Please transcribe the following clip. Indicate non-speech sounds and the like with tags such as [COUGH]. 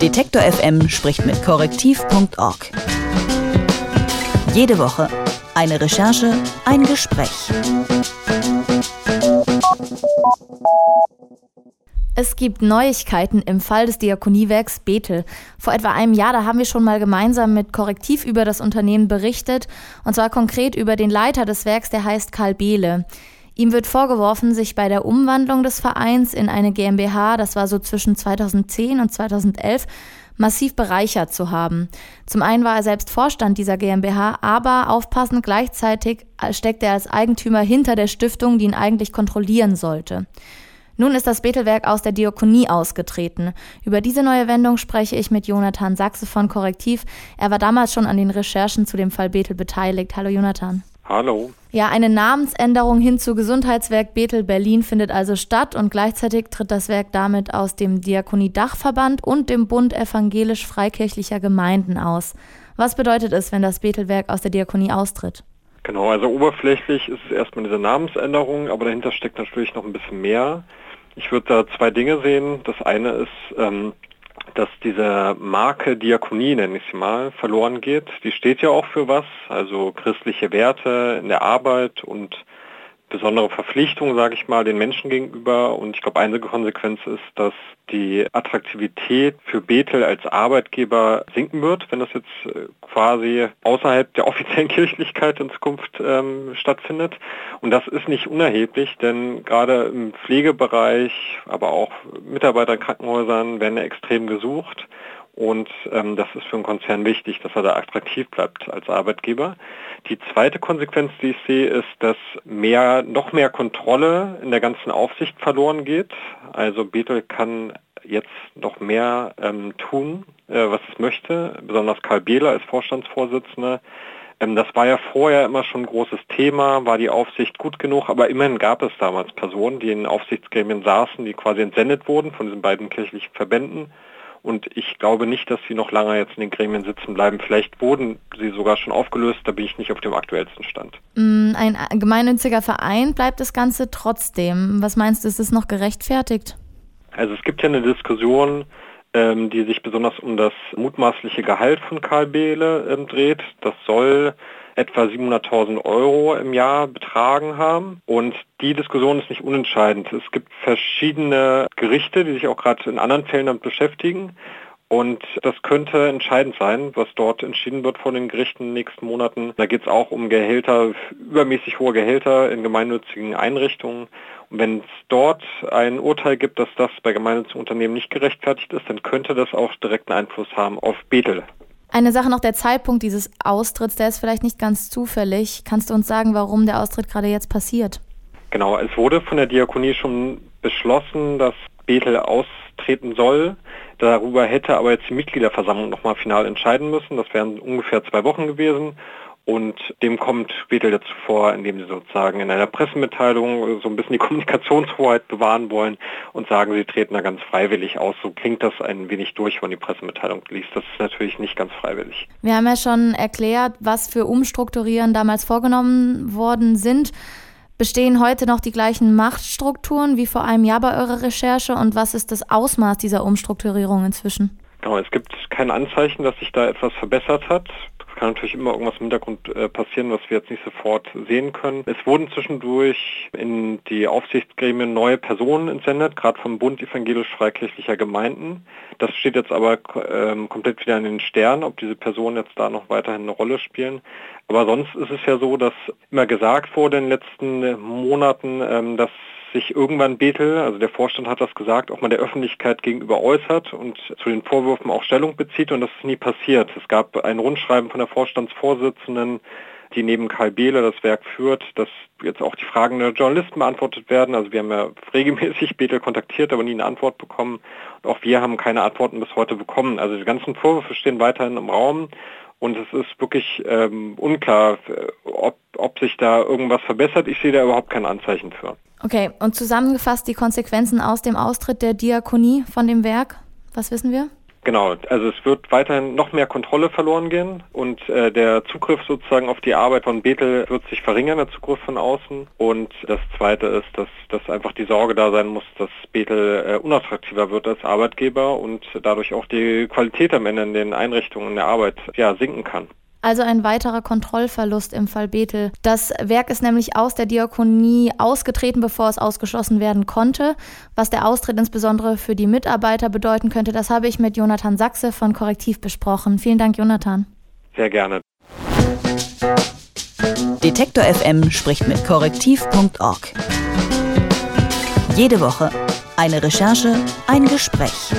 Detektor FM spricht mit korrektiv.org. Jede Woche eine Recherche, ein Gespräch. Es gibt Neuigkeiten im Fall des Diakoniewerks Bethel. Vor etwa einem Jahr, da haben wir schon mal gemeinsam mit Korrektiv über das Unternehmen berichtet, und zwar konkret über den Leiter des Werks, der heißt Karl Behle. Ihm wird vorgeworfen, sich bei der Umwandlung des Vereins in eine GmbH, das war so zwischen 2010 und 2011, massiv bereichert zu haben. Zum einen war er selbst Vorstand dieser GmbH, aber aufpassend gleichzeitig steckt er als Eigentümer hinter der Stiftung, die ihn eigentlich kontrollieren sollte. Nun ist das Bethelwerk aus der Diakonie ausgetreten. Über diese neue Wendung spreche ich mit Jonathan Sachse von Korrektiv. Er war damals schon an den Recherchen zu dem Fall Bethel beteiligt. Hallo Jonathan. Hallo. Ja, eine Namensänderung hin zu Gesundheitswerk Bethel Berlin findet also statt und gleichzeitig tritt das Werk damit aus dem Diakonie-Dachverband und dem Bund evangelisch-freikirchlicher Gemeinden aus. Was bedeutet es, wenn das Bethelwerk aus der Diakonie austritt? Genau, also oberflächlich ist es erstmal diese Namensänderung, aber dahinter steckt natürlich noch ein bisschen mehr. Ich würde da zwei Dinge sehen. Das eine ist, ähm, dass diese Marke Diakonie, nenne ich sie mal, verloren geht. Die steht ja auch für was, also christliche Werte in der Arbeit und besondere Verpflichtung, sage ich mal, den Menschen gegenüber. Und ich glaube, eine Konsequenz ist, dass die Attraktivität für Bethel als Arbeitgeber sinken wird, wenn das jetzt äh, quasi außerhalb der [LAUGHS] offiziellen Kirchlichkeit in Zukunft ähm, stattfindet. Und das ist nicht unerheblich, denn gerade im Pflegebereich, aber auch Mitarbeiter in Krankenhäusern werden extrem gesucht. Und ähm, das ist für einen Konzern wichtig, dass er da attraktiv bleibt als Arbeitgeber. Die zweite Konsequenz, die ich sehe, ist, dass mehr, noch mehr Kontrolle in der ganzen Aufsicht verloren geht. Also Bethel kann jetzt noch mehr ähm, tun, äh, was es möchte. Besonders Karl Behler als Vorstandsvorsitzender ähm, das war ja vorher immer schon ein großes Thema, war die Aufsicht gut genug, aber immerhin gab es damals Personen, die in Aufsichtsgremien saßen, die quasi entsendet wurden von diesen beiden kirchlichen Verbänden und ich glaube nicht, dass sie noch lange jetzt in den Gremien sitzen bleiben. Vielleicht wurden sie sogar schon aufgelöst, da bin ich nicht auf dem aktuellsten Stand. Mm, ein gemeinnütziger Verein bleibt das Ganze trotzdem. Was meinst du, ist es noch gerechtfertigt? Also es gibt ja eine Diskussion, ähm, die sich besonders um das mutmaßliche Gehalt von Karl Behle ähm, dreht. Das soll etwa 700.000 Euro im Jahr betragen haben. Und die Diskussion ist nicht unentscheidend. Es gibt verschiedene Gerichte, die sich auch gerade in anderen Fällen damit beschäftigen. Und das könnte entscheidend sein, was dort entschieden wird von den Gerichten in den nächsten Monaten. Da geht es auch um Gehälter, übermäßig hohe Gehälter in gemeinnützigen Einrichtungen. Und wenn es dort ein Urteil gibt, dass das bei gemeinnützigen Unternehmen nicht gerechtfertigt ist, dann könnte das auch direkten Einfluss haben auf Bethel. Eine Sache noch, der Zeitpunkt dieses Austritts, der ist vielleicht nicht ganz zufällig. Kannst du uns sagen, warum der Austritt gerade jetzt passiert? Genau, es wurde von der Diakonie schon beschlossen, dass Bethel austreten soll. Darüber hätte aber jetzt die Mitgliederversammlung nochmal final entscheiden müssen. Das wären ungefähr zwei Wochen gewesen. Und dem kommt Bethel dazu vor, indem sie sozusagen in einer Pressemitteilung so ein bisschen die [LAUGHS] Kommunikationshoheit bewahren wollen und sagen, sie treten da ganz freiwillig aus. So klingt das ein wenig durch, wenn die Pressemitteilung liest. Das ist natürlich nicht ganz freiwillig. Wir haben ja schon erklärt, was für Umstrukturieren damals vorgenommen worden sind. Bestehen heute noch die gleichen Machtstrukturen wie vor einem Jahr bei eurer Recherche und was ist das Ausmaß dieser Umstrukturierung inzwischen? Genau, es gibt kein Anzeichen, dass sich da etwas verbessert hat kann natürlich immer irgendwas im Hintergrund äh, passieren, was wir jetzt nicht sofort sehen können. Es wurden zwischendurch in die Aufsichtsgremien neue Personen entsendet, gerade vom Bund evangelisch-freikirchlicher Gemeinden. Das steht jetzt aber ähm, komplett wieder in den Sternen, ob diese Personen jetzt da noch weiterhin eine Rolle spielen. Aber sonst ist es ja so, dass immer gesagt wurde in den letzten Monaten, ähm, dass sich irgendwann Bethel, also der Vorstand hat das gesagt, auch mal der Öffentlichkeit gegenüber äußert und zu den Vorwürfen auch Stellung bezieht und das ist nie passiert. Es gab ein Rundschreiben von der Vorstandsvorsitzenden, die neben Karl Behle das Werk führt, dass jetzt auch die Fragen der Journalisten beantwortet werden. Also wir haben ja [LAUGHS] regelmäßig Bethel kontaktiert, aber nie eine Antwort bekommen. Und auch wir haben keine Antworten bis heute bekommen. Also die ganzen Vorwürfe stehen weiterhin im Raum und es ist wirklich ähm, unklar, ob, ob sich da irgendwas verbessert. Ich sehe da überhaupt kein Anzeichen für. Okay, und zusammengefasst die Konsequenzen aus dem Austritt der Diakonie von dem Werk, was wissen wir? Genau, also es wird weiterhin noch mehr Kontrolle verloren gehen und äh, der Zugriff sozusagen auf die Arbeit von Bethel wird sich verringern, der Zugriff von außen. Und das Zweite ist, dass, dass einfach die Sorge da sein muss, dass Bethel äh, unattraktiver wird als Arbeitgeber und dadurch auch die Qualität am Ende in den Einrichtungen der Arbeit ja, sinken kann. Also ein weiterer Kontrollverlust im Fall Bethel. Das Werk ist nämlich aus der Diakonie ausgetreten, bevor es ausgeschlossen werden konnte. Was der Austritt insbesondere für die Mitarbeiter bedeuten könnte, das habe ich mit Jonathan Sachse von Korrektiv besprochen. Vielen Dank, Jonathan. Sehr gerne. Detektor FM spricht mit korrektiv.org. Jede Woche eine Recherche, ein Gespräch.